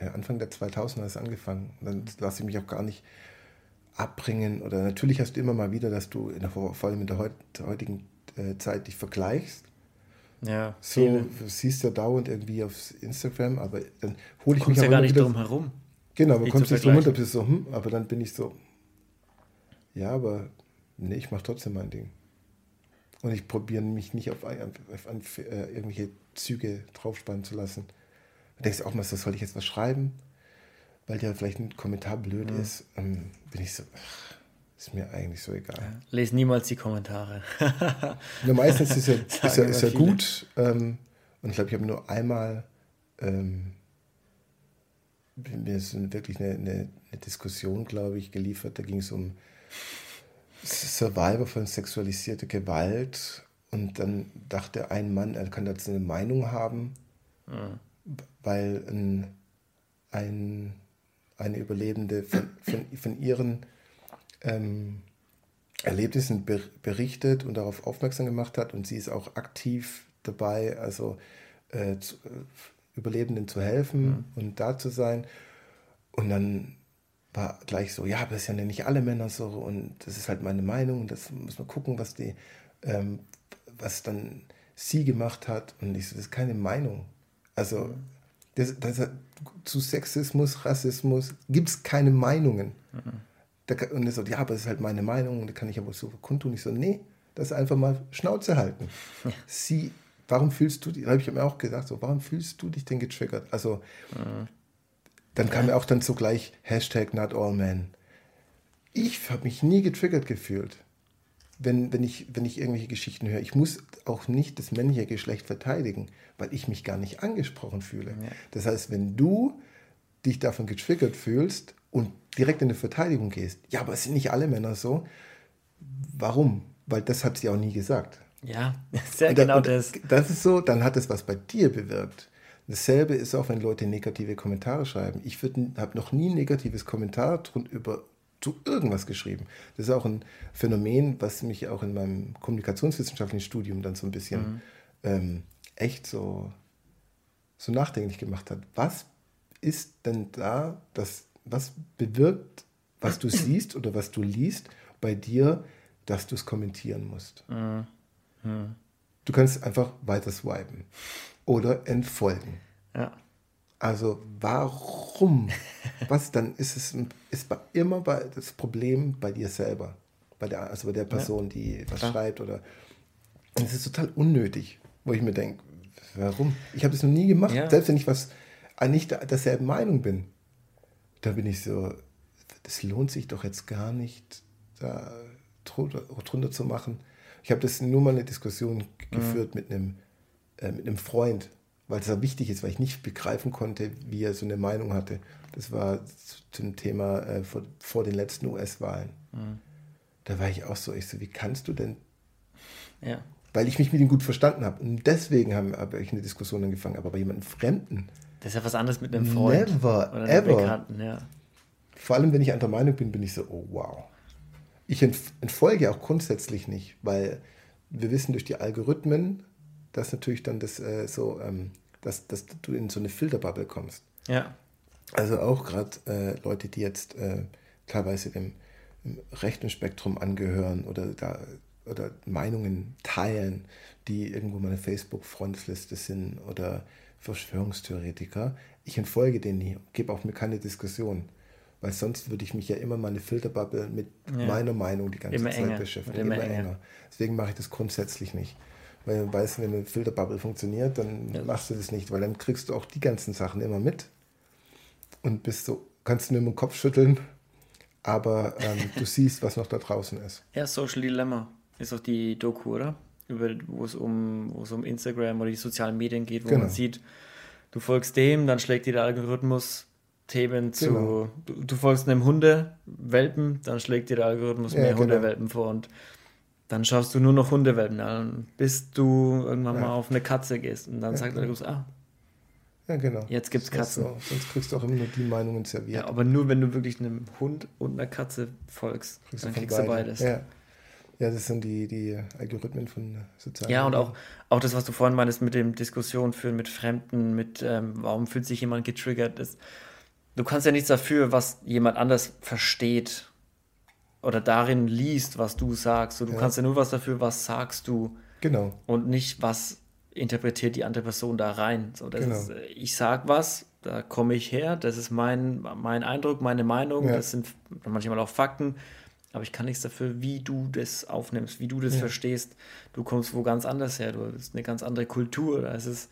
Anfang der 2000er ist angefangen. Dann lasse ich mich auch gar nicht abbringen. Oder natürlich hast du immer mal wieder, dass du in der, vor allem in der heutigen äh, Zeit dich vergleichst. Ja, so viele. du siehst ja dauernd irgendwie auf Instagram, aber dann hole ich Kommst mich ja gar nicht drum herum. Genau, man kommt nicht drum runter, bist so, hm, aber dann bin ich so, ja, aber nee, ich mache trotzdem mein Ding. Und ich probiere mich nicht auf, auf, auf, auf äh, irgendwelche Züge draufspannen zu lassen. Da denkst du auch mal, so soll ich jetzt was schreiben? Weil ja vielleicht ein Kommentar blöd mhm. ist. Ähm, bin ich so, ach, ist mir eigentlich so egal. Ja, les niemals die Kommentare. ja, meistens ist ja, ist ja, ist ja gut. Ähm, und ich glaube, ich habe nur einmal ähm, mir ist wirklich eine, eine, eine Diskussion, glaube ich, geliefert. Da ging es um Survivor von sexualisierter Gewalt. Und dann dachte ein Mann, er kann dazu eine Meinung haben, mhm. Weil ein, ein, eine Überlebende von, von, von ihren ähm, Erlebnissen ber berichtet und darauf aufmerksam gemacht hat. Und sie ist auch aktiv dabei, also äh, zu, äh, Überlebenden zu helfen mhm. und da zu sein. Und dann war gleich so, ja, aber das sind ja nicht alle Männer so und das ist halt meine Meinung und das muss man gucken, was die, ähm, was dann sie gemacht hat. Und ich so, das ist keine Meinung. Also das, das, zu Sexismus, Rassismus gibt es keine Meinungen. Mhm. Da, und er so, ja, aber das ist halt meine Meinung, da kann ich aber so kundtun. Ich so, nee, das ist einfach mal Schnauze halten. Ja. Sie, warum fühlst du dich, da habe ich mir auch gedacht, so, warum fühlst du dich denn getriggert? Also, mhm. dann kam ja auch dann so gleich Hashtag not all men. Ich habe mich nie getriggert gefühlt, wenn, wenn, ich, wenn ich irgendwelche Geschichten höre. Ich muss auch nicht das männliche Geschlecht verteidigen, weil ich mich gar nicht angesprochen fühle. Ja. Das heißt, wenn du dich davon getriggert fühlst, und direkt in die Verteidigung gehst. Ja, aber es sind nicht alle Männer so. Warum? Weil das hat sie auch nie gesagt. Ja, sehr dann, genau das. Das ist so, dann hat es was bei dir bewirkt. Dasselbe ist auch, wenn Leute negative Kommentare schreiben. Ich habe noch nie ein negatives Kommentar über zu irgendwas geschrieben. Das ist auch ein Phänomen, was mich auch in meinem kommunikationswissenschaftlichen Studium dann so ein bisschen mhm. ähm, echt so, so nachdenklich gemacht hat. Was ist denn da das was bewirkt, was du siehst oder was du liest bei dir, dass du es kommentieren musst. Mhm. Mhm. Du kannst einfach weiter swipen oder entfolgen. Ja. Also warum? Was dann ist es ist bei, immer bei, das Problem bei dir selber, bei der also bei der Person, ja. die was Klar. schreibt oder es ist total unnötig, wo ich mir denke, warum? Ich habe das noch nie gemacht, ja. selbst wenn ich was nicht derselben Meinung bin da bin ich so, das lohnt sich doch jetzt gar nicht, da drunter, drunter zu machen. Ich habe das nur mal eine Diskussion geführt mhm. mit, einem, äh, mit einem Freund, weil es ja wichtig ist, weil ich nicht begreifen konnte, wie er so eine Meinung hatte. Das war zum Thema äh, vor, vor, den letzten US-Wahlen. Mhm. Da war ich auch so, ich so, wie kannst du denn? Ja. Weil ich mich mit ihm gut verstanden habe. Und deswegen habe ich eine Diskussion angefangen. Aber bei jemandem Fremden, das ist ja was anderes mit einem Freund. Never, oder ever. Bekannten, ja. Vor allem, wenn ich anderer Meinung bin, bin ich so, oh wow. Ich entfolge auch grundsätzlich nicht, weil wir wissen durch die Algorithmen, dass natürlich dann das äh, so, ähm, dass, dass du in so eine Filterbubble kommst. Ja. Also auch gerade äh, Leute, die jetzt äh, teilweise dem, dem, rechten Spektrum angehören oder da oder Meinungen teilen, die irgendwo meine Facebook-Freundesliste sind oder Verschwörungstheoretiker. Ich entfolge denen nie, gebe auch mir keine Diskussion. Weil sonst würde ich mich ja immer meine Filterbubble mit ja. meiner Meinung die ganze immer Zeit enger. beschäftigen. Immer, immer enger. enger. Deswegen mache ich das grundsätzlich nicht. Weil du weißt, wenn eine Filterbubble funktioniert, dann ja. machst du das nicht, weil dann kriegst du auch die ganzen Sachen immer mit und bist so, kannst du nur mit dem Kopf schütteln, aber ähm, du siehst, was noch da draußen ist. Ja, Social Dilemma ist auch die Doku, oder? über, wo es um, wo es um Instagram oder die sozialen Medien geht, wo genau. man sieht, du folgst dem, dann schlägt dir der Algorithmus Themen zu, genau. du, du, folgst einem Hundewelpen, dann schlägt dir der Algorithmus ja, mehr genau. Hundewelpen vor und dann schaust du nur noch Hundewelpen an, bis du irgendwann ja. mal auf eine Katze gehst und dann ja, sagt der Algorithmus, ah, ja, genau. Jetzt gibt es Katzen. So. Sonst kriegst du auch immer nur die Meinungen serviert. Ja, aber nur wenn du wirklich einem Hund und einer Katze folgst, kriegst dann kriegst du beides. Ja. Ja, das sind die, die Algorithmen von sozialen Ja, und auch, auch das, was du vorhin meinst, mit dem Diskussion führen mit Fremden, mit ähm, warum fühlt sich jemand getriggert. ist. du kannst ja nichts dafür, was jemand anders versteht oder darin liest, was du sagst. So, du ja. kannst ja nur was dafür, was sagst du. Genau. Und nicht, was interpretiert die andere Person da rein. So, das genau. ist, äh, ich sag was, da komme ich her, das ist mein, mein Eindruck, meine Meinung, ja. das sind manchmal auch Fakten aber ich kann nichts dafür, wie du das aufnimmst, wie du das ja. verstehst. Du kommst wo ganz anders her, du bist eine ganz andere Kultur. Da ist es,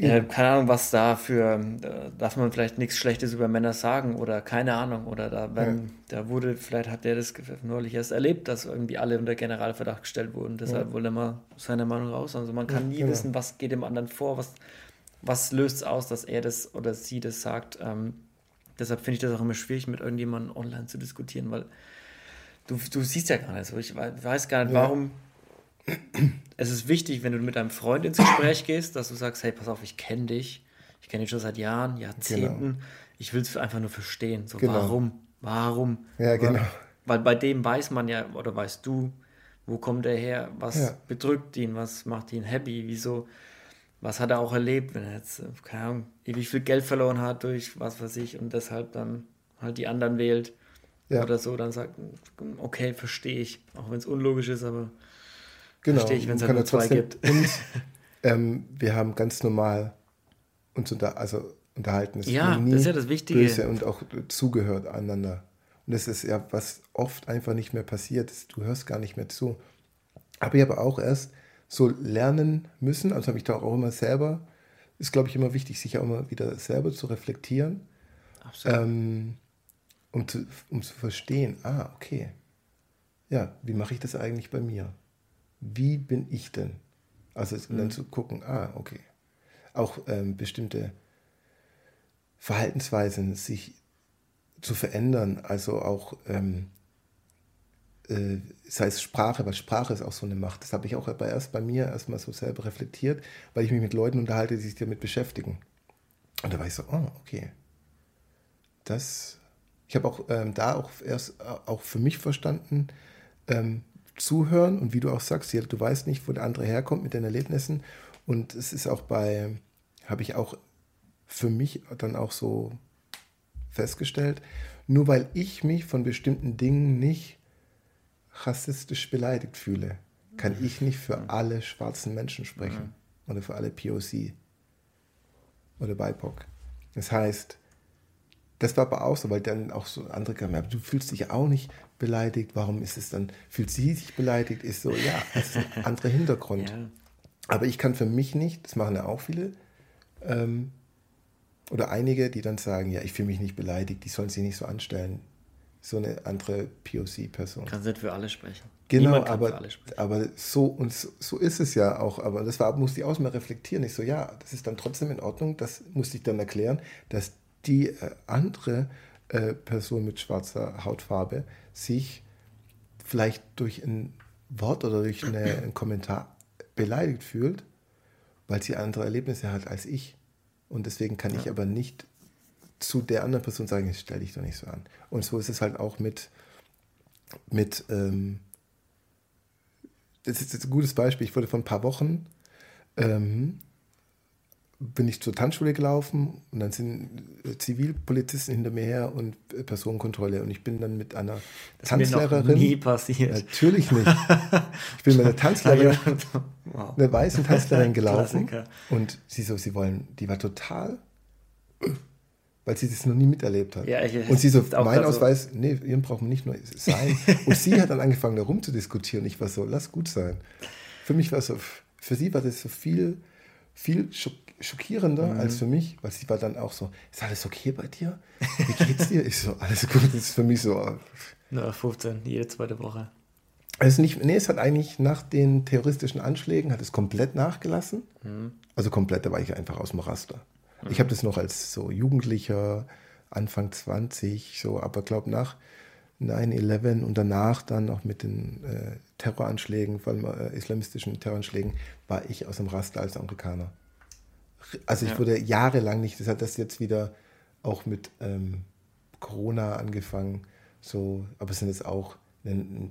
ja. äh, keine Ahnung, was da für, da darf man vielleicht nichts Schlechtes über Männer sagen oder keine Ahnung. Oder da, wenn, ja. da wurde, vielleicht hat der das neulich erst erlebt, dass irgendwie alle unter Generalverdacht gestellt wurden. Deshalb ja. wollte er mal seine Meinung raus. Also man kann nie genau. wissen, was geht dem anderen vor, was, was löst es aus, dass er das oder sie das sagt. Ähm, deshalb finde ich das auch immer schwierig, mit irgendjemandem online zu diskutieren, weil du, du siehst ja gar nicht so. Ich weiß gar nicht, warum. Es ist wichtig, wenn du mit deinem Freund ins Gespräch gehst, dass du sagst, hey, pass auf, ich kenne dich. Ich kenne dich schon seit Jahren, Jahrzehnten. Genau. Ich will es einfach nur verstehen. So, genau. warum? Warum? Ja, genau. Weil bei dem weiß man ja, oder weißt du, wo kommt er her? Was ja. bedrückt ihn? Was macht ihn happy? Wieso? Was hat er auch erlebt, wenn er jetzt, keine Ahnung, ewig viel Geld verloren hat durch was weiß ich und deshalb dann halt die anderen wählt? ja. oder so, dann sagt, okay, verstehe ich, auch wenn es unlogisch ist, aber genau. verstehe ich, wenn es halt nur zwei gibt. Und ähm, wir haben ganz normal uns unter, also unterhalten. Es ja, das ist ja das Wichtige. Böse und auch zugehört einander. Und das ist ja, was oft einfach nicht mehr passiert ist. Du hörst gar nicht mehr zu. Aber ich habe auch erst so lernen müssen, also habe ich da auch immer selber, ist glaube ich immer wichtig, sich auch immer wieder selber zu reflektieren. Absolut. Ähm, um zu, um zu verstehen, ah, okay, ja, wie mache ich das eigentlich bei mir? Wie bin ich denn? Also mhm. dann zu gucken, ah, okay. Auch ähm, bestimmte Verhaltensweisen sich zu verändern, also auch, ähm, äh, sei es Sprache, weil Sprache ist auch so eine Macht. Das habe ich auch erst bei mir erstmal so selber reflektiert, weil ich mich mit Leuten unterhalte, die sich damit beschäftigen. Und da war ich so, oh, okay. Das ich habe auch ähm, da auch erst äh, auch für mich verstanden, ähm, zuhören und wie du auch sagst, du weißt nicht, wo der andere herkommt mit den Erlebnissen. Und es ist auch bei, habe ich auch für mich dann auch so festgestellt, nur weil ich mich von bestimmten Dingen nicht rassistisch beleidigt fühle, kann ich nicht für mhm. alle schwarzen Menschen sprechen mhm. oder für alle POC oder BIPOC. Das heißt, das war aber auch so, weil dann auch so andere kamen, aber du fühlst dich ja auch nicht beleidigt, warum ist es dann, fühlt sie sich beleidigt, ist so, ja, das ist ein anderer Hintergrund. Ja. Aber ich kann für mich nicht, das machen ja auch viele, ähm, oder einige, die dann sagen, ja, ich fühle mich nicht beleidigt, die sollen sich nicht so anstellen. So eine andere POC-Person. Kannst nicht für alle sprechen. Genau, aber, aber so und so, so, ist es ja auch. Aber das war, musste ich auch mal reflektieren. Ich so, ja, das ist dann trotzdem in Ordnung. Das musste ich dann erklären, dass die äh, andere äh, Person mit schwarzer Hautfarbe sich vielleicht durch ein Wort oder durch eine, einen Kommentar beleidigt fühlt, weil sie andere Erlebnisse hat als ich. Und deswegen kann ja. ich aber nicht zu der anderen Person sagen, stell dich doch nicht so an. Und so ist es halt auch mit, mit ähm, das ist jetzt ein gutes Beispiel. Ich wurde vor ein paar Wochen ähm, bin ich zur Tanzschule gelaufen und dann sind Zivilpolizisten hinter mir her und Personenkontrolle und ich bin dann mit einer das Tanzlehrerin. Ist mir noch nie passiert. Natürlich nicht. Ich bin mit einer Tanzlehrerin, wow. einer weißen Tanzlehrerin gelaufen und sie so, sie wollen, die war total, weil sie das noch nie miterlebt hat. Ja, ich, und sie so, mein Ausweis, so. nee, ihren brauchen wir nicht nur sein. und sie hat dann angefangen, da rumzudiskutieren. Ich war so, lass gut sein. Für mich war es so, für sie war das so viel, viel schockierender mhm. als für mich, weil sie war dann auch so, ist alles okay bei dir? Wie geht's dir? ich so, alles gut, das ist für mich so. Na, 15, jede zweite Woche. Es, nicht, nee, es hat eigentlich nach den terroristischen Anschlägen, hat es komplett nachgelassen. Mhm. Also komplett, da war ich einfach aus dem Raster. Mhm. Ich habe das noch als so Jugendlicher, Anfang 20, so, aber glaube nach 9-11 und danach dann noch mit den äh, Terroranschlägen, vor allem äh, islamistischen Terroranschlägen, war ich aus dem Raster als Amerikaner. Also ich ja. wurde jahrelang nicht, das hat das jetzt wieder auch mit ähm, Corona angefangen, so, aber es sind jetzt auch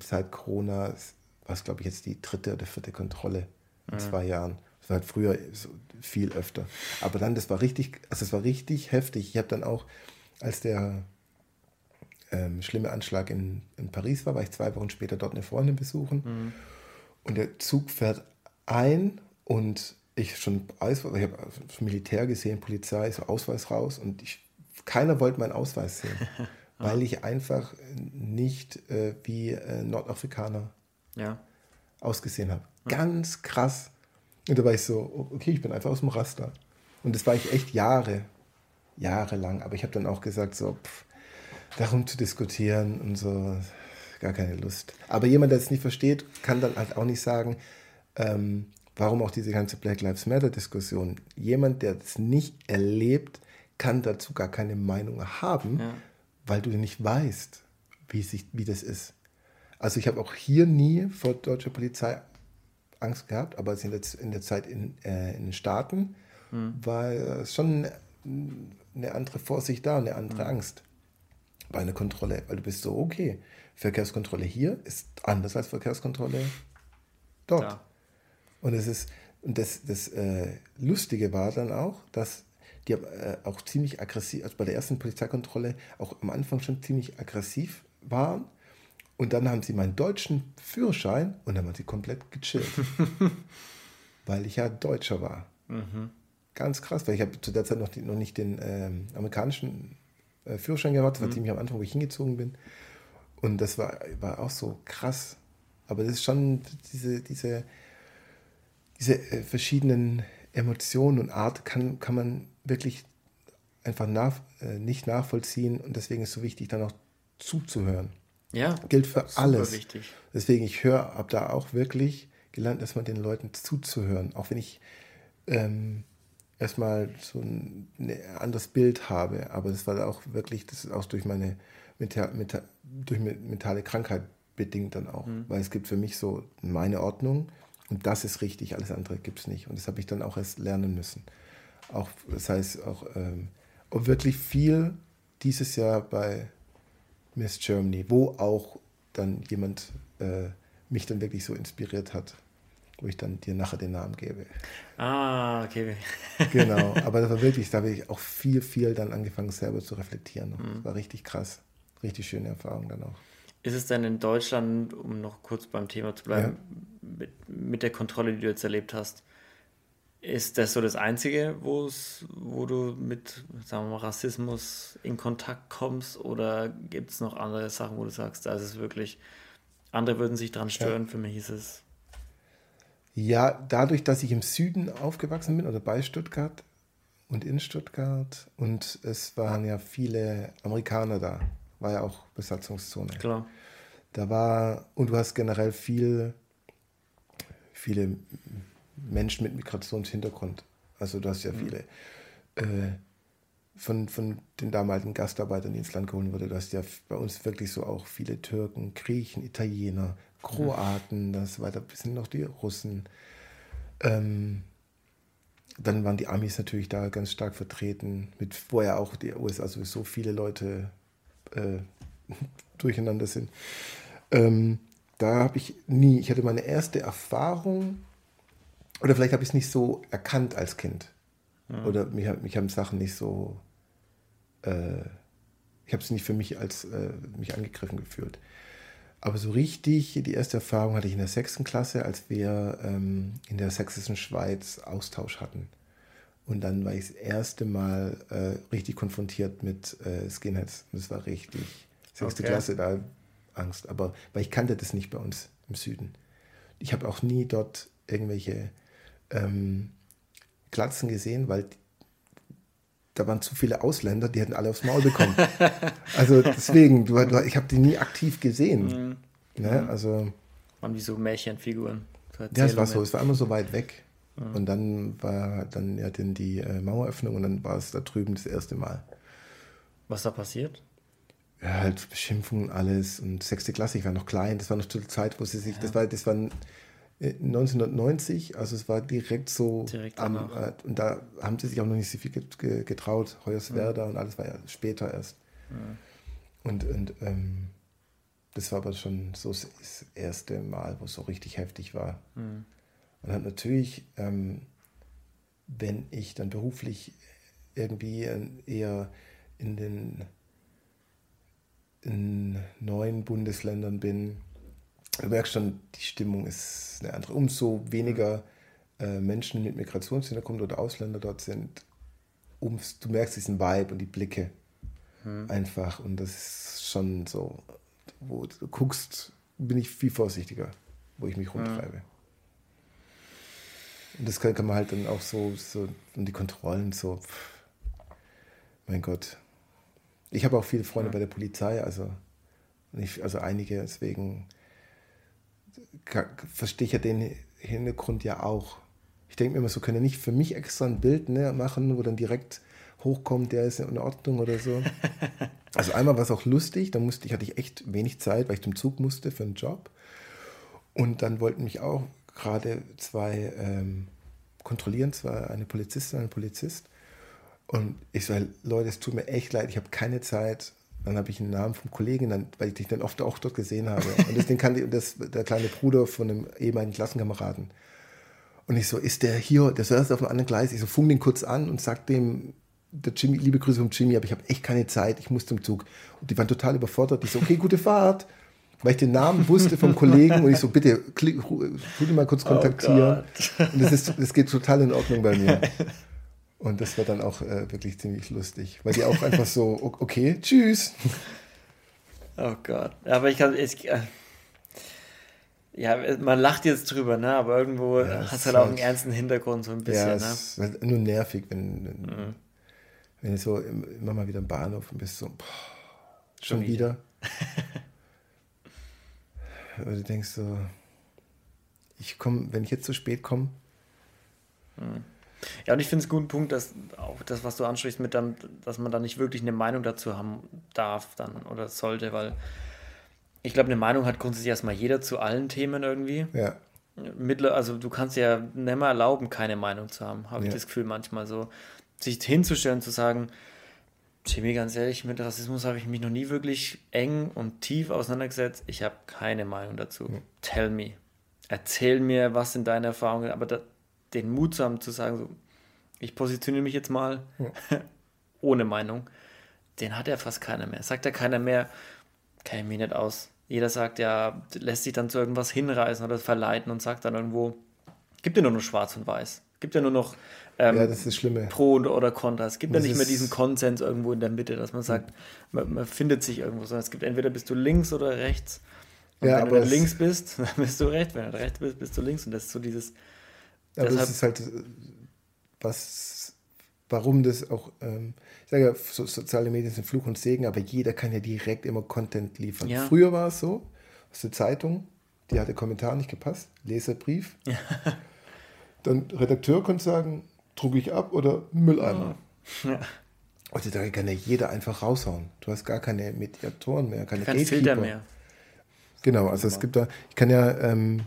seit Corona war es, glaube ich, jetzt die dritte oder vierte Kontrolle in mhm. zwei Jahren. Das war halt früher so viel öfter. Aber dann, das war richtig, also es war richtig heftig. Ich habe dann auch, als der ähm, schlimme Anschlag in, in Paris war, war ich zwei Wochen später dort eine Freundin besuchen. Mhm. Und der Zug fährt ein und ich schon ich habe Militär gesehen, Polizei, so Ausweis raus und ich, keiner wollte meinen Ausweis sehen, weil ich einfach nicht äh, wie äh, Nordafrikaner ja. ausgesehen habe. Ganz krass. Und da war ich so, okay, ich bin einfach aus dem Raster. Und das war ich echt Jahre, Jahre lang. Aber ich habe dann auch gesagt, so, pff, darum zu diskutieren und so, gar keine Lust. Aber jemand, der es nicht versteht, kann dann halt auch nicht sagen, ähm, warum auch diese ganze Black Lives Matter-Diskussion. Jemand, der es nicht erlebt, kann dazu gar keine Meinung haben, ja. weil du nicht weißt, wie, sich, wie das ist. Also ich habe auch hier nie vor deutscher Polizei Angst gehabt, aber in der, in der Zeit in, äh, in den Staaten mhm. war schon eine andere Vorsicht da, eine andere mhm. Angst bei einer Kontrolle, weil du bist so, okay, Verkehrskontrolle hier ist anders als Verkehrskontrolle dort. Ja. Und es ist, und das, das äh, Lustige war dann auch, dass die äh, auch ziemlich aggressiv, also bei der ersten Polizeikontrolle auch am Anfang schon ziemlich aggressiv waren. Und dann haben sie meinen deutschen Führerschein und dann waren sie komplett gechillt. weil ich ja Deutscher war. Mhm. Ganz krass, weil ich habe zu der Zeit noch, die, noch nicht den ähm, amerikanischen äh, Führerschein gehabt. Das war mhm. ziemlich am Anfang, wo ich hingezogen bin. Und das war, war auch so krass. Aber das ist schon diese, diese, diese äh, verschiedenen Emotionen und Art kann, kann man wirklich einfach nach, äh, nicht nachvollziehen und deswegen ist es so wichtig, dann auch zuzuhören. Ja. Gilt für alles. Wichtig. Deswegen, ich höre ab da auch wirklich gelernt, erstmal den Leuten zuzuhören. Auch wenn ich ähm, erstmal so ein, ein, anderes Bild habe. Aber das war auch wirklich, das ist auch durch meine Meta, Meta, durch mentale Krankheit bedingt dann auch. Mhm. Weil es gibt für mich so meine Ordnung und das ist richtig, alles andere gibt es nicht. Und das habe ich dann auch erst lernen müssen. Auch, das heißt, auch, ähm, auch wirklich viel dieses Jahr bei Miss Germany, wo auch dann jemand äh, mich dann wirklich so inspiriert hat, wo ich dann dir nachher den Namen gebe. Ah, okay. genau, aber das war wirklich, da habe ich auch viel, viel dann angefangen selber zu reflektieren. Mhm. Das war richtig krass, richtig schöne Erfahrung dann auch. Ist es denn in Deutschland, um noch kurz beim Thema zu bleiben, ja. mit, mit, der Kontrolle, die du jetzt erlebt hast, ist das so das Einzige, wo du mit sagen wir mal, Rassismus in Kontakt kommst oder gibt es noch andere Sachen, wo du sagst, da ist es wirklich, andere würden sich daran stören, ja. für mich ist es. Ja, dadurch, dass ich im Süden aufgewachsen bin oder bei Stuttgart und in Stuttgart und es waren ja viele Amerikaner da war ja auch Besatzungszone. Klar. Da war, und du hast generell viel, viele Menschen mit Migrationshintergrund. Also du hast ja mhm. viele äh, von, von den damaligen Gastarbeitern, die ins Land geholt wurden. Du hast ja bei uns wirklich so auch viele Türken, Griechen, Italiener, Kroaten, das weiter bis hin noch die Russen. Ähm, dann waren die Amis natürlich da ganz stark vertreten, mit vorher auch die USA sowieso viele Leute äh, durcheinander sind. Ähm, da habe ich nie, ich hatte meine erste Erfahrung, oder vielleicht habe ich es nicht so erkannt als Kind. Mhm. Oder mich, mich haben Sachen nicht so, äh, ich habe es nicht für mich als äh, mich angegriffen gefühlt. Aber so richtig, die erste Erfahrung hatte ich in der sechsten Klasse, als wir ähm, in der sächsischen Schweiz Austausch hatten. Und dann war ich das erste Mal äh, richtig konfrontiert mit äh, Skinheads. Und das war richtig. Sechste okay. Klasse, da Angst. Aber weil ich kannte das nicht bei uns im Süden. Ich habe auch nie dort irgendwelche ähm, Glatzen gesehen, weil da waren zu viele Ausländer, die hätten alle aufs Maul bekommen. also deswegen, du, du, ich habe die nie aktiv gesehen. Mhm. Ne? Also, waren wie so Märchenfiguren. Ja, es war so, es war immer so weit weg. Mhm. Und dann war dann ja dann die äh, Maueröffnung und dann war es da drüben das erste Mal. Was da passiert? Ja, halt Beschimpfungen, alles. Und sechste Klasse, ich war noch klein, das war noch zur Zeit, wo sie sich, ja. das war, das war 1990, äh, also es war direkt so direkt am, äh, und da haben sie sich auch noch nicht so viel getraut, Hoyerswerda mhm. und alles war ja später erst. Mhm. Und, und ähm, Das war aber schon so das erste Mal, wo es so richtig heftig war. Mhm. Und hat natürlich, ähm, wenn ich dann beruflich irgendwie eher in den in neuen Bundesländern bin, du merkst schon, die Stimmung ist eine andere. Umso weniger äh, Menschen mit Migrationshintergrund oder Ausländer dort sind, ums, du merkst diesen Vibe und die Blicke hm. einfach. Und das ist schon so, wo du guckst, bin ich viel vorsichtiger, wo ich mich rumtreibe. Hm. Und das kann, kann, man halt dann auch so, so und die Kontrollen so, pff, mein Gott. Ich habe auch viele Freunde ja. bei der Polizei, also, nicht, also einige, deswegen verstehe ich ja den Hintergrund ja auch. Ich denke mir immer so, können ja nicht für mich extra ein Bild ne, machen, wo dann direkt hochkommt, der ist in Ordnung oder so. Also einmal war es auch lustig, da musste ich, hatte ich echt wenig Zeit, weil ich zum Zug musste für einen Job. Und dann wollten mich auch gerade zwei ähm, kontrollieren, zwar eine Polizistin und ein Polizist. Und ich so, Leute, es tut mir echt leid, ich habe keine Zeit. Dann habe ich einen Namen vom Kollegen, dann, weil ich dich dann oft auch dort gesehen habe. Und das, den kannte das, der kleine Bruder von einem ehemaligen Klassenkameraden. Und ich so, ist der hier, der saß auf einem anderen Gleis. Ich so, fung den kurz an und sag dem, der Jimmy, liebe Grüße vom Jimmy, aber ich habe echt keine Zeit, ich muss zum Zug. Und die waren total überfordert. Ich so, okay, gute Fahrt. Weil ich den Namen wusste vom Kollegen und ich so, bitte, klick, tu mal kurz oh kontaktieren. Oh und das, ist, das geht total in Ordnung bei mir. Und das war dann auch äh, wirklich ziemlich lustig, weil die auch einfach so, okay, tschüss. Oh Gott. Aber ich kann, ich, äh, ja, man lacht jetzt drüber, ne? aber irgendwo ja, hat es halt auch einen ernsten Hintergrund, so ein bisschen. Ja, es ne? ist nur nervig, wenn, wenn, mhm. wenn du so immer mal wieder im Bahnhof und bist so, boah, schon, schon wieder. Oder du denkst so, ich komme, wenn ich jetzt zu spät komme, mhm. Ja, und ich finde es einen guten Punkt, dass auch das, was du ansprichst, mit dann, dass man da nicht wirklich eine Meinung dazu haben darf dann oder sollte, weil ich glaube, eine Meinung hat grundsätzlich erstmal jeder zu allen Themen irgendwie. Ja. Mittler, also du kannst ja nicht mehr erlauben, keine Meinung zu haben, habe ja. ich das Gefühl manchmal so. Sich hinzustellen, zu sagen, Jimmy, ganz ehrlich, mit Rassismus habe ich mich noch nie wirklich eng und tief auseinandergesetzt. Ich habe keine Meinung dazu. Ja. Tell me. Erzähl mir, was sind deine Erfahrungen, aber da, den Mut zu haben, zu sagen, so, ich positioniere mich jetzt mal ja. ohne Meinung, den hat ja fast keiner mehr. Sagt ja keiner mehr, kenne ich mich nicht aus. Jeder sagt ja, lässt sich dann zu irgendwas hinreißen oder verleiten und sagt dann irgendwo, gibt ja nur noch schwarz und weiß. Gibt ja nur noch ähm, ja, das ist Schlimme. Pro oder Contra. Es gibt das ja nicht mehr diesen Konsens irgendwo in der Mitte, dass man sagt, man, man, findet sich irgendwo, sondern es gibt entweder bist du links oder rechts. Und ja, wenn du links bist, dann bist du rechts. Wenn du rechts bist, bist du links. Und das ist so dieses aber Deshalb, das ist halt, was, warum das auch, ähm, ich sage ja, so, soziale Medien sind Fluch und Segen, aber jeder kann ja direkt immer Content liefern. Ja. Früher war es so, aus der Zeitung, die hat der Kommentar nicht gepasst, Leserbrief. Ja. Dann Redakteur konnte sagen, drucke ich ab oder Mülleimer. Ja. Heutzutage kann ja jeder einfach raushauen. Du hast gar keine Mediatoren mehr, keine Kein Filter mehr. Genau, also es gibt da, ich kann ja ähm,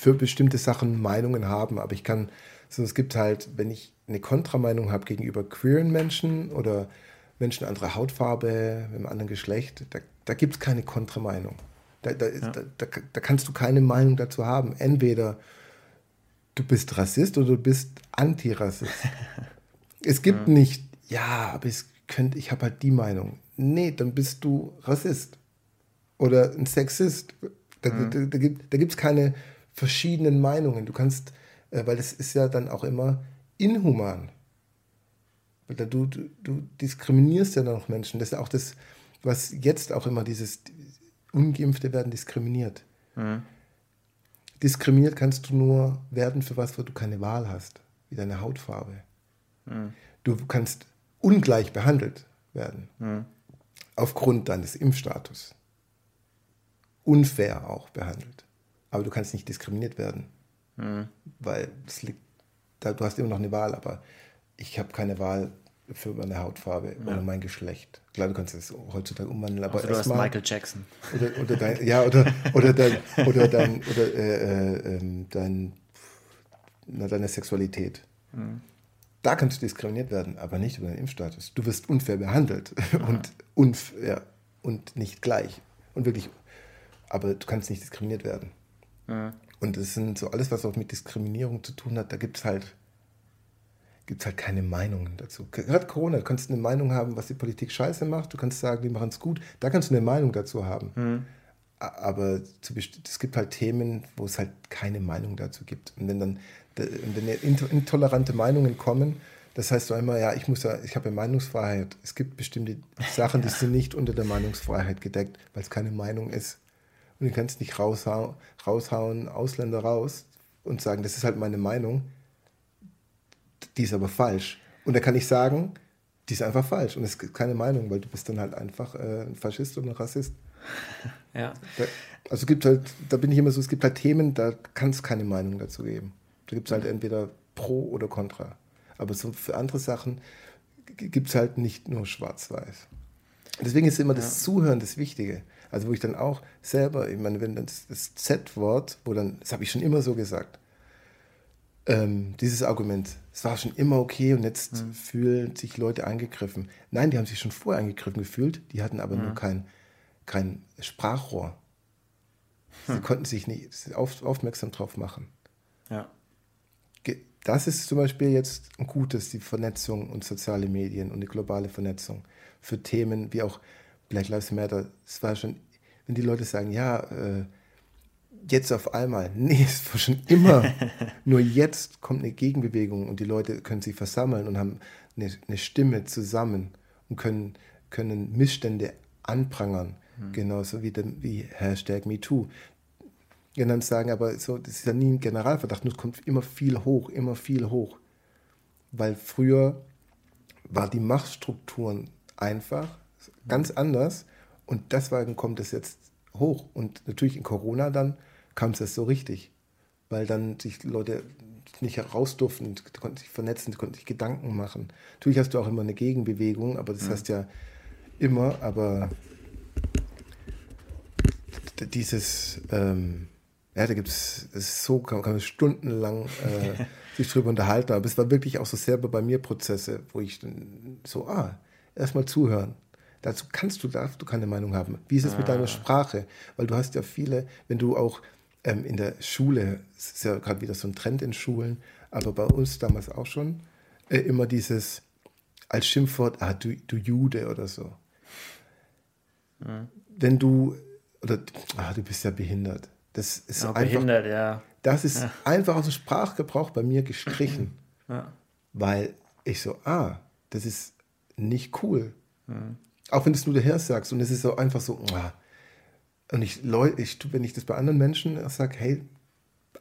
für bestimmte Sachen Meinungen haben, aber ich kann, so es gibt halt, wenn ich eine Kontrameinung habe gegenüber queeren Menschen oder Menschen anderer Hautfarbe, mit einem anderen Geschlecht, da, da gibt es keine Kontrameinung. Da, da, ja. da, da, kannst du keine Meinung dazu haben. Entweder du bist Rassist oder du bist Antirassist. es gibt ja. nicht, ja, aber es könnte, ich habe halt die Meinung. Nee, dann bist du Rassist oder ein Sexist. Da, mhm. da, da, da gibt es keine verschiedenen Meinungen. Du kannst, äh, weil es ist ja dann auch immer inhuman. Weil da, du, du, du diskriminierst ja dann auch Menschen. Das ist ja auch das, was jetzt auch immer dieses Ungeimpfte werden diskriminiert. Mhm. Diskriminiert kannst du nur werden für was, wo du keine Wahl hast, wie deine Hautfarbe. Mhm. Du kannst ungleich behandelt werden. Mhm. Aufgrund deines Impfstatus. Unfair auch behandelt. Aber du kannst nicht diskriminiert werden. Mhm. Weil es liegt, da, du hast immer noch eine Wahl, aber ich habe keine Wahl für meine Hautfarbe ja. oder mein Geschlecht. Klar, du kannst es heutzutage umwandeln, aber also du hast mal, Michael Jackson. Oder, oder dein, ja, oder, oder dein, oder dein, oder äh, äh, ähm, dein, na, deine Sexualität. Mhm. Da kannst du diskriminiert werden, aber nicht über deinen Impfstatus. Du wirst unfair behandelt ja. und, unfair, und nicht gleich. Und wirklich aber du kannst nicht diskriminiert werden. Mhm. Und das sind so alles, was auch mit Diskriminierung zu tun hat, da gibt es halt, gibt's halt keine Meinungen dazu. Gerade Corona, du kannst eine Meinung haben, was die Politik scheiße macht, du kannst sagen, die machen es gut, da kannst du eine Meinung dazu haben. Mhm. Aber es gibt halt Themen, wo es halt keine Meinung dazu gibt. Und wenn dann wenn intolerante Meinungen kommen, das heißt so immer, ja, ich muss ja, ich habe ja Meinungsfreiheit. Es gibt bestimmte Sachen, die sind nicht unter der Meinungsfreiheit gedeckt, weil es keine Meinung ist. Und du kannst nicht raushauen, raushauen, Ausländer raus und sagen, das ist halt meine Meinung. Die ist aber falsch. Und da kann ich sagen, die ist einfach falsch. Und es gibt keine Meinung, weil du bist dann halt einfach äh, ein Faschist und ein Rassist. Ja. Da, also gibt halt, da bin ich immer so, es gibt halt Themen, da kann es keine Meinung dazu geben. Da gibt es halt entweder pro oder contra. Aber so für andere Sachen gibt es halt nicht nur schwarz-weiß. Deswegen ist immer ja. das Zuhören das Wichtige. Also wo ich dann auch selber, ich meine, wenn das, das Z-Wort, wo dann, das habe ich schon immer so gesagt, ähm, dieses Argument, es war schon immer okay und jetzt mhm. fühlen sich Leute angegriffen. Nein, die haben sich schon vorher angegriffen gefühlt, die hatten aber mhm. nur kein, kein Sprachrohr. Sie hm. konnten sich nicht auf, aufmerksam drauf machen. Ja das ist zum Beispiel jetzt ein gutes, die Vernetzung und soziale Medien und die globale Vernetzung für Themen wie auch Black Lives Matter. Es war schon, wenn die Leute sagen, ja, äh, jetzt auf einmal, nee, es war schon immer. Nur jetzt kommt eine Gegenbewegung und die Leute können sich versammeln und haben eine, eine Stimme zusammen und können, können Missstände anprangern. Mhm. Genauso wie, den, wie Hashtag MeToo genannt sagen, aber so, das ist ja nie ein Generalverdacht, nur es kommt immer viel hoch, immer viel hoch. Weil früher war die Machtstrukturen einfach ganz anders und deswegen kommt es jetzt hoch. Und natürlich in Corona dann kam es so richtig, weil dann sich Leute nicht heraus durften, konnten sich vernetzen, konnten sich Gedanken machen. Natürlich hast du auch immer eine Gegenbewegung, aber das mhm. heißt ja immer, aber dieses ähm, ja, da gibt es, so, kann, kann man stundenlang äh, sich drüber unterhalten. Aber es war wirklich auch so selber bei mir Prozesse, wo ich so, ah, erstmal zuhören. Dazu kannst du, darfst du keine Meinung haben. Wie ist es ah. mit deiner ah. Sprache? Weil du hast ja viele, wenn du auch ähm, in der Schule, es ist ja gerade wieder so ein Trend in Schulen, aber bei uns damals auch schon, äh, immer dieses als Schimpfwort, ah, du, du Jude oder so. Mhm. Wenn du, oder, ah, du bist ja behindert das ist ja, einfach, behindert, ja. Das ist ja. einfach aus dem Sprachgebrauch bei mir gestrichen. Ja. Weil ich so, ah, das ist nicht cool. Mhm. Auch wenn du es nur daher sagst und es ist so einfach so. Und ich, ich, wenn ich das bei anderen Menschen sage, hey,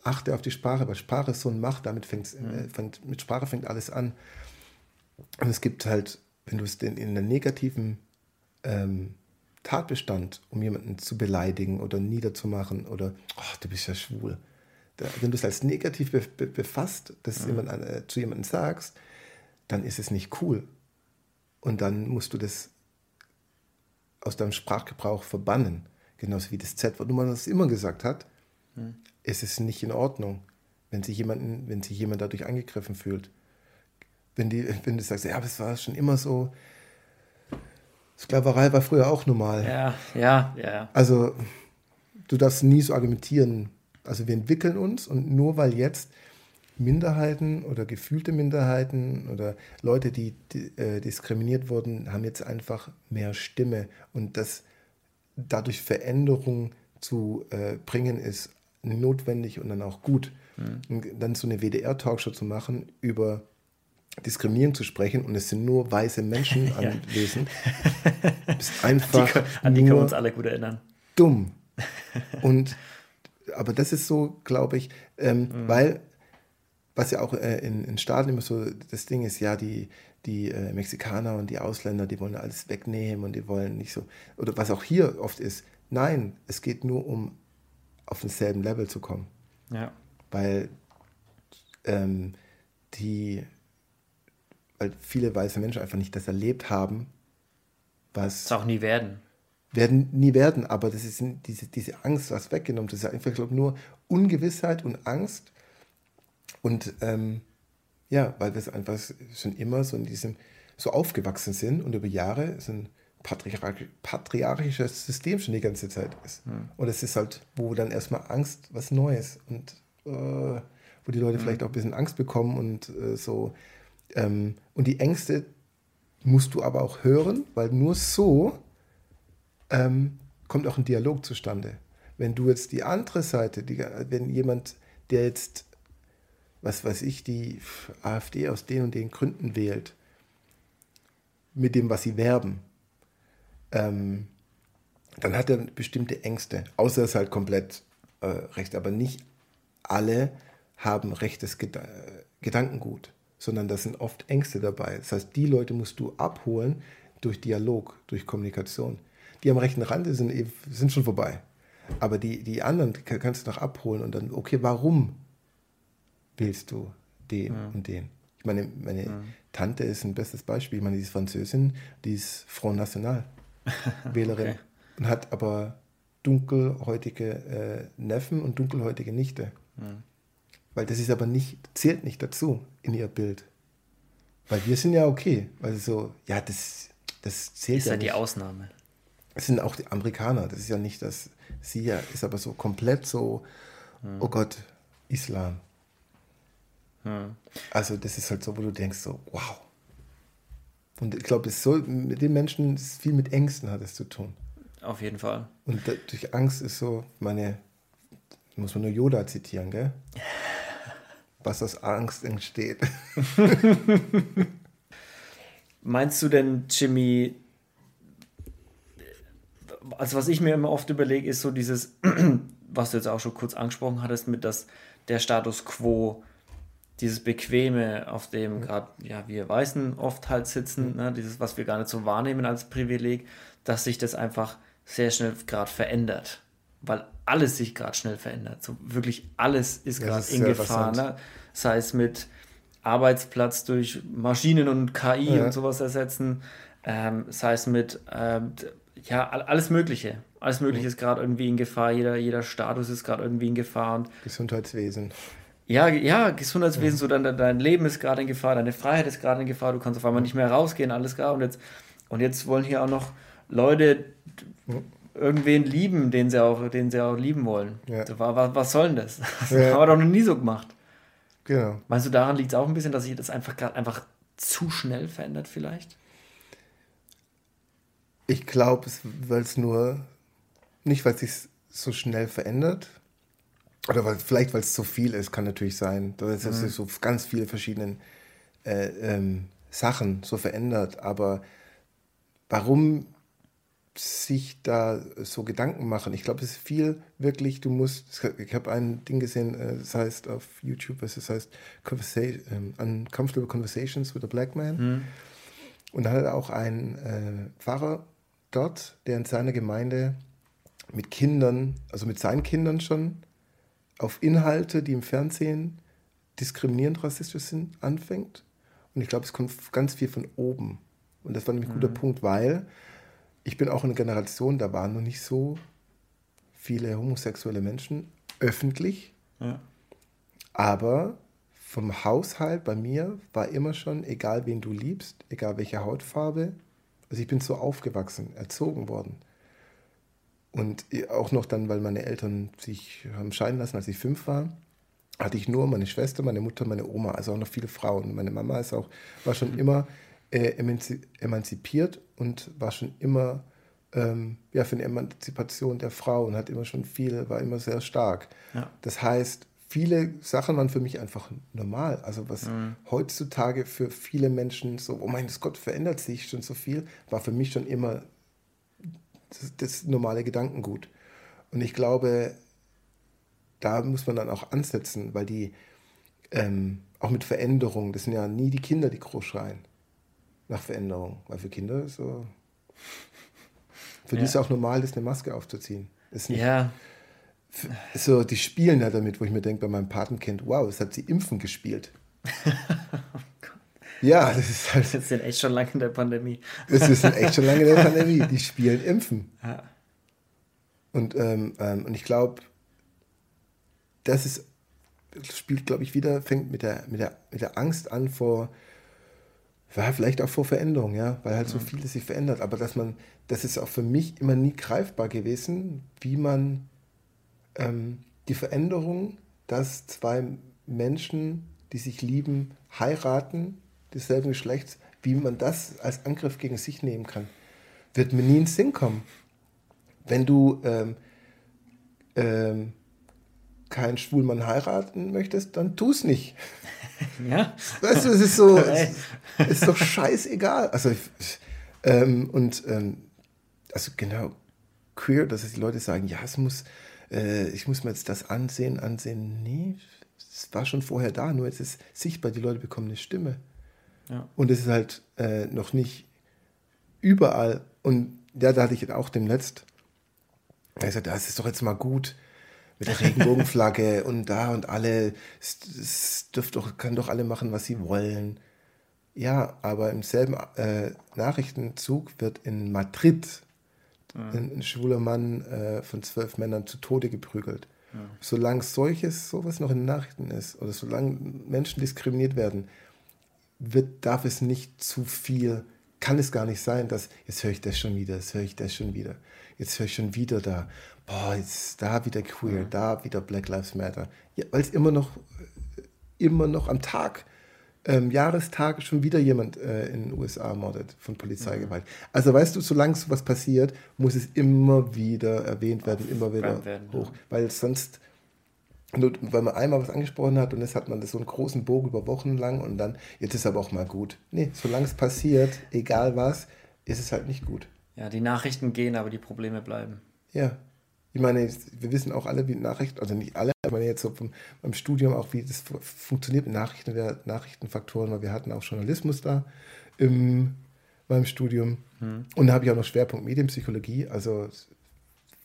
achte auf die Sprache, weil Sprache ist so eine Macht, damit fängt, mhm. äh, fängt mit Sprache fängt alles an. Und es gibt halt, wenn du es in, in einer negativen ähm, Tatbestand, um jemanden zu beleidigen oder niederzumachen oder, ach, du bist ja schwul. Da, wenn du es als negativ be be befasst, dass mhm. jemand, äh, zu jemandem sagst, dann ist es nicht cool. Und dann musst du das aus deinem Sprachgebrauch verbannen. Genauso wie das Z-Wort. Nur man das immer gesagt hat, ist es nicht in Ordnung, wenn sich, jemanden, wenn sich jemand dadurch angegriffen fühlt. Wenn, die, wenn du sagst, ja, aber es war schon immer so, Sklaverei war früher auch normal. Ja, ja, ja. Also du darfst nie so argumentieren. Also wir entwickeln uns und nur weil jetzt Minderheiten oder gefühlte Minderheiten oder Leute, die, die äh, diskriminiert wurden, haben jetzt einfach mehr Stimme und das dadurch Veränderung zu äh, bringen ist notwendig und dann auch gut. Mhm. Und dann so eine WDR-Talkshow zu machen über Diskriminierung zu sprechen und es sind nur weiße Menschen anwesend, ist einfach. Die, an die können wir uns alle gut erinnern. Dumm. Und aber das ist so, glaube ich, ähm, mhm. weil was ja auch äh, in, in Staaten immer so das Ding ist, ja, die, die äh, Mexikaner und die Ausländer, die wollen alles wegnehmen und die wollen nicht so, oder was auch hier oft ist, nein, es geht nur um auf denselben Level zu kommen. Ja. Weil ähm, die weil viele weiße Menschen einfach nicht das erlebt haben, was. Das auch nie werden. Werden nie werden, aber das ist diese, diese Angst, was weggenommen. Das ist einfach, glaube nur Ungewissheit und Angst. Und ähm, ja, weil wir es einfach schon immer so in diesem, so aufgewachsen sind und über Jahre sind patriarchisches System schon die ganze Zeit ist. Mhm. Und es ist halt, wo dann erstmal Angst, was Neues und äh, wo die Leute mhm. vielleicht auch ein bisschen Angst bekommen und äh, so. Ähm, und die Ängste musst du aber auch hören, weil nur so ähm, kommt auch ein Dialog zustande. Wenn du jetzt die andere Seite, die, wenn jemand, der jetzt, was weiß ich, die AfD aus den und den Gründen wählt, mit dem, was sie werben, ähm, dann hat er bestimmte Ängste, außer es halt komplett äh, recht. Aber nicht alle haben rechtes Geda Gedankengut, sondern da sind oft Ängste dabei. Das heißt, die Leute musst du abholen durch Dialog, durch Kommunikation. Die am rechten Rand sind, eh, sind schon vorbei. Aber die, die anderen kannst du noch abholen und dann, okay, warum wählst du den ja. und den? Ich meine, meine ja. Tante ist ein bestes Beispiel. Ich meine, die ist Französin, die ist Front National. Wählerin okay. und hat aber dunkelhäutige äh, Neffen und dunkelhäutige Nichte. Mhm. Weil das ist aber nicht, zählt nicht dazu in ihr Bild. Weil wir sind ja okay. Weil so, ja, das, das zählt ist ja, ja die Ausnahme. Es sind auch die Amerikaner. Das ist ja nicht das, sie ja, ist aber so komplett so, oh Gott, Islam. Also das ist halt so, wo du denkst so, wow. Und ich glaube, so, mit den Menschen ist viel mit Ängsten hat es zu tun. Auf jeden Fall. Und da, durch Angst ist so, meine, muss man nur Yoda zitieren, gell? Was aus Angst entsteht. Meinst du denn, Jimmy, also was ich mir immer oft überlege, ist so dieses, was du jetzt auch schon kurz angesprochen hattest, mit dass der Status quo dieses Bequeme, auf dem gerade ja, wir Weißen oft halt sitzen, ne, dieses, was wir gar nicht so wahrnehmen als Privileg, dass sich das einfach sehr schnell gerade verändert. Weil alles sich gerade schnell verändert. So wirklich alles ist gerade in Gefahr. Ne? Sei es mit Arbeitsplatz durch Maschinen und KI ja. und sowas ersetzen, ähm, sei es mit ähm, ja, alles Mögliche. Alles Mögliche ist gerade irgendwie in Gefahr. Jeder, jeder Status ist gerade irgendwie in Gefahr. Und Gesundheitswesen. Ja, ja, Gesundheitswesen, so dein, dein Leben ist gerade in Gefahr, deine Freiheit ist gerade in Gefahr, du kannst auf einmal nicht mehr rausgehen, alles klar. Und jetzt, und jetzt wollen hier auch noch Leute irgendwen lieben, den sie auch, den sie auch lieben wollen. Ja. Was, was soll denn das? Das ja. haben wir doch noch nie so gemacht. Genau. Meinst du, daran liegt es auch ein bisschen, dass sich das einfach gerade einfach zu schnell verändert, vielleicht? Ich glaube, weil es nur, nicht weil es sich so schnell verändert, oder weil, vielleicht, weil es zu viel ist, kann natürlich sein. Dass mhm. sich so ganz viele verschiedene äh, ähm, Sachen so verändert. Aber warum sich da so Gedanken machen? Ich glaube, es ist viel wirklich, du musst, ich habe ein Ding gesehen, äh, das heißt auf YouTube, was das heißt, Conversation, ähm, Uncomfortable Conversations with a Black Man. Mhm. Und da hat auch einen äh, Pfarrer dort, der in seiner Gemeinde mit Kindern, also mit seinen Kindern schon, auf Inhalte, die im Fernsehen diskriminierend rassistisch sind, anfängt. Und ich glaube, es kommt ganz viel von oben. Und das war nämlich ein guter mhm. Punkt, weil ich bin auch in einer Generation, da waren noch nicht so viele homosexuelle Menschen öffentlich. Ja. Aber vom Haushalt bei mir war immer schon, egal wen du liebst, egal welche Hautfarbe, also ich bin so aufgewachsen, erzogen worden. Und auch noch dann, weil meine Eltern sich haben scheiden lassen, als ich fünf war, hatte ich nur meine Schwester, meine Mutter, meine Oma, also auch noch viele Frauen. Meine Mama ist auch, war schon mhm. immer äh, emanzipiert und war schon immer ähm, ja, für eine Emanzipation der Frau und hat immer schon viel, war immer sehr stark. Ja. Das heißt, viele Sachen waren für mich einfach normal. Also was mhm. heutzutage für viele Menschen so, oh mein Gott, verändert sich schon so viel, war für mich schon immer das, das normale Gedankengut. Und ich glaube, da muss man dann auch ansetzen, weil die ähm, auch mit Veränderung, das sind ja nie die Kinder, die groß schreien nach Veränderung. Weil für Kinder ist so. Für ja. die ist es auch normal, das eine Maske aufzuziehen. Ist nicht, ja. So, die spielen ja damit, wo ich mir denke, bei meinem Patenkind, wow, das hat sie Impfen gespielt. Ja, das ist halt. Das sind echt schon lange in der Pandemie. Das ist echt schon lange in der Pandemie. Die spielen Impfen. Ja. Und, ähm, ähm, und ich glaube, das ist, spielt, glaube ich, wieder, fängt mit der, mit, der, mit der Angst an vor, vielleicht auch vor Veränderung, ja, weil halt so vieles sich verändert. Aber dass man, das ist auch für mich immer nie greifbar gewesen, wie man ähm, die Veränderung, dass zwei Menschen, die sich lieben, heiraten, desselben Geschlechts, wie man das als Angriff gegen sich nehmen kann, wird mir nie in den Sinn kommen. Wenn du ähm, ähm, keinen Schwulmann heiraten möchtest, dann tu es nicht. Ja. Weißt du, es ist so, es ist doch scheißegal. Also, ähm, und, ähm, also genau, queer, dass die Leute sagen, ja, es muss, äh, ich muss mir jetzt das ansehen, ansehen. Nee, es war schon vorher da, nur jetzt ist sichtbar, die Leute bekommen eine Stimme. Ja. Und es ist halt äh, noch nicht überall. Und ja, da hatte ich auch dem Letzt, er gesagt, das ist doch jetzt mal gut, mit der Regenbogenflagge und da und alle, es, dürft doch, kann doch alle machen, was sie wollen. Ja, aber im selben äh, Nachrichtenzug wird in Madrid ja. ein, ein, schwuler Mann äh, von zwölf Männern zu Tode geprügelt. Ja. Solange solches, sowas noch in Nachrichten ist oder solange Menschen diskriminiert werden, wird, darf es nicht zu viel, kann es gar nicht sein, dass jetzt höre ich das schon wieder, jetzt höre ich das schon wieder, jetzt höre ich schon wieder da, boah, jetzt da wieder queer, mhm. da wieder Black Lives Matter. Ja, Weil es immer noch, immer noch am Tag, ähm, Jahrestag schon wieder jemand äh, in den USA mordet von Polizeigewalt. Mhm. Also weißt du, solange sowas passiert, muss es immer wieder erwähnt werden, immer wieder werden, hoch. Ja. Weil sonst, nur, weil man einmal was angesprochen hat und jetzt hat man das so einen großen Bogen über Wochen lang und dann, jetzt ist aber auch mal gut. Nee, solange es passiert, egal was, ist es halt nicht gut. Ja, die Nachrichten gehen, aber die Probleme bleiben. Ja, ich meine, wir wissen auch alle, wie Nachrichten, also nicht alle, aber jetzt so vom, beim Studium auch, wie das funktioniert mit Nachrichten, Nachrichtenfaktoren, weil wir hatten auch Journalismus da im, beim Studium. Hm. Und da habe ich auch noch Schwerpunkt Medienpsychologie, also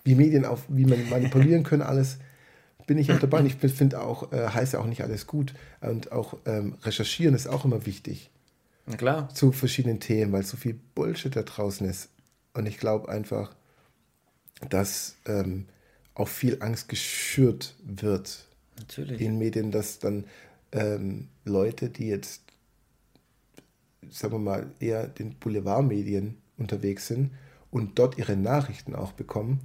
wie Medien auf, wie man manipulieren können, alles bin ich auch dabei. Und ich finde auch, äh, heißt ja auch nicht alles gut. Und auch ähm, recherchieren ist auch immer wichtig. Na klar. Zu verschiedenen Themen, weil so viel Bullshit da draußen ist. Und ich glaube einfach, dass ähm, auch viel Angst geschürt wird Natürlich. in Medien, dass dann ähm, Leute, die jetzt, sagen wir mal, eher den Boulevardmedien unterwegs sind und dort ihre Nachrichten auch bekommen,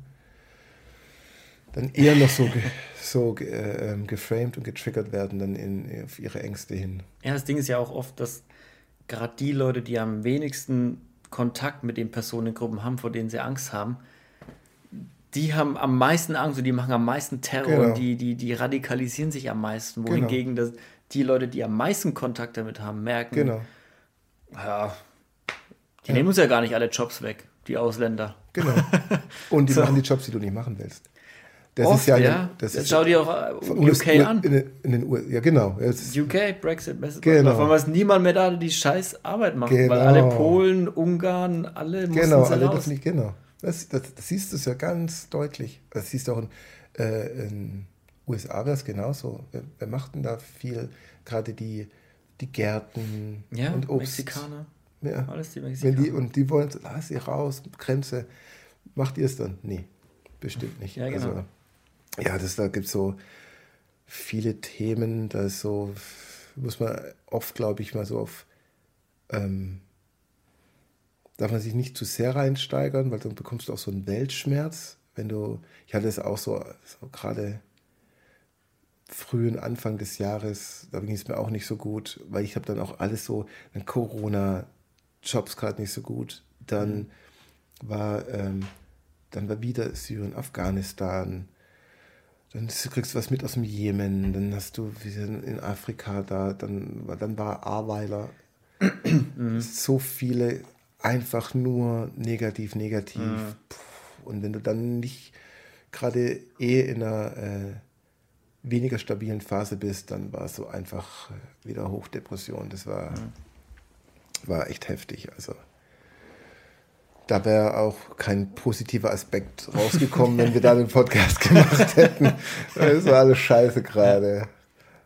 dann eher noch so, ge, so äh, ähm, geframed und getriggert werden dann in, auf ihre Ängste hin. Ja, das Ding ist ja auch oft, dass gerade die Leute, die am wenigsten Kontakt mit den Personengruppen haben, vor denen sie Angst haben, die haben am meisten Angst und die machen am meisten Terror genau. und die, die, die radikalisieren sich am meisten. Genau. Wohingegen genau. das, die Leute, die am meisten Kontakt damit haben, merken, genau. ja, die ja. nehmen uns ja gar nicht alle Jobs weg, die Ausländer. Genau. Und die so. machen die Jobs, die du nicht machen willst. Das Oft, ist ja, ja. Das Jetzt ist schau dir auch UK US, an. In, in den USA, ja, genau. UK, Brexit, Brexit genau. Auf einmal niemand mehr da, die scheiß Arbeit macht. Genau. Weil alle Polen, Ungarn, alle Genau, alle raus. dürfen nicht, genau. Das, das, das siehst du ja ganz deutlich. Das siehst du auch in, äh, in USA wäre es genauso. Wer, wer, macht denn da viel? Gerade die, die Gärten ja, und Obst. Mexikaner. Ja. Alles die Mexikaner. Wenn die, und die wollen, lass sie raus, Grenze. Macht ihr es dann? Nee, bestimmt nicht. Ja, genau. Also, ja, das, da gibt es so viele Themen, da ist so, muss man oft, glaube ich, mal so auf ähm, darf man sich nicht zu sehr reinsteigern, weil dann bekommst du auch so einen Weltschmerz. Wenn du, ich hatte es auch so, so gerade frühen Anfang des Jahres, da ging es mir auch nicht so gut, weil ich habe dann auch alles so, dann Corona, Jobs gerade nicht so gut, dann mhm. war, ähm, dann war wieder Syrien, Afghanistan, dann kriegst du was mit aus dem Jemen, dann hast du in Afrika da, dann, dann war Aweiler, mhm. so viele einfach nur negativ, negativ. Mhm. Und wenn du dann nicht gerade eh in einer äh, weniger stabilen Phase bist, dann war es so einfach äh, wieder Hochdepression. Das war, mhm. war echt heftig. Also da wäre auch kein positiver Aspekt rausgekommen, wenn wir da den Podcast gemacht hätten. Das war alles scheiße gerade.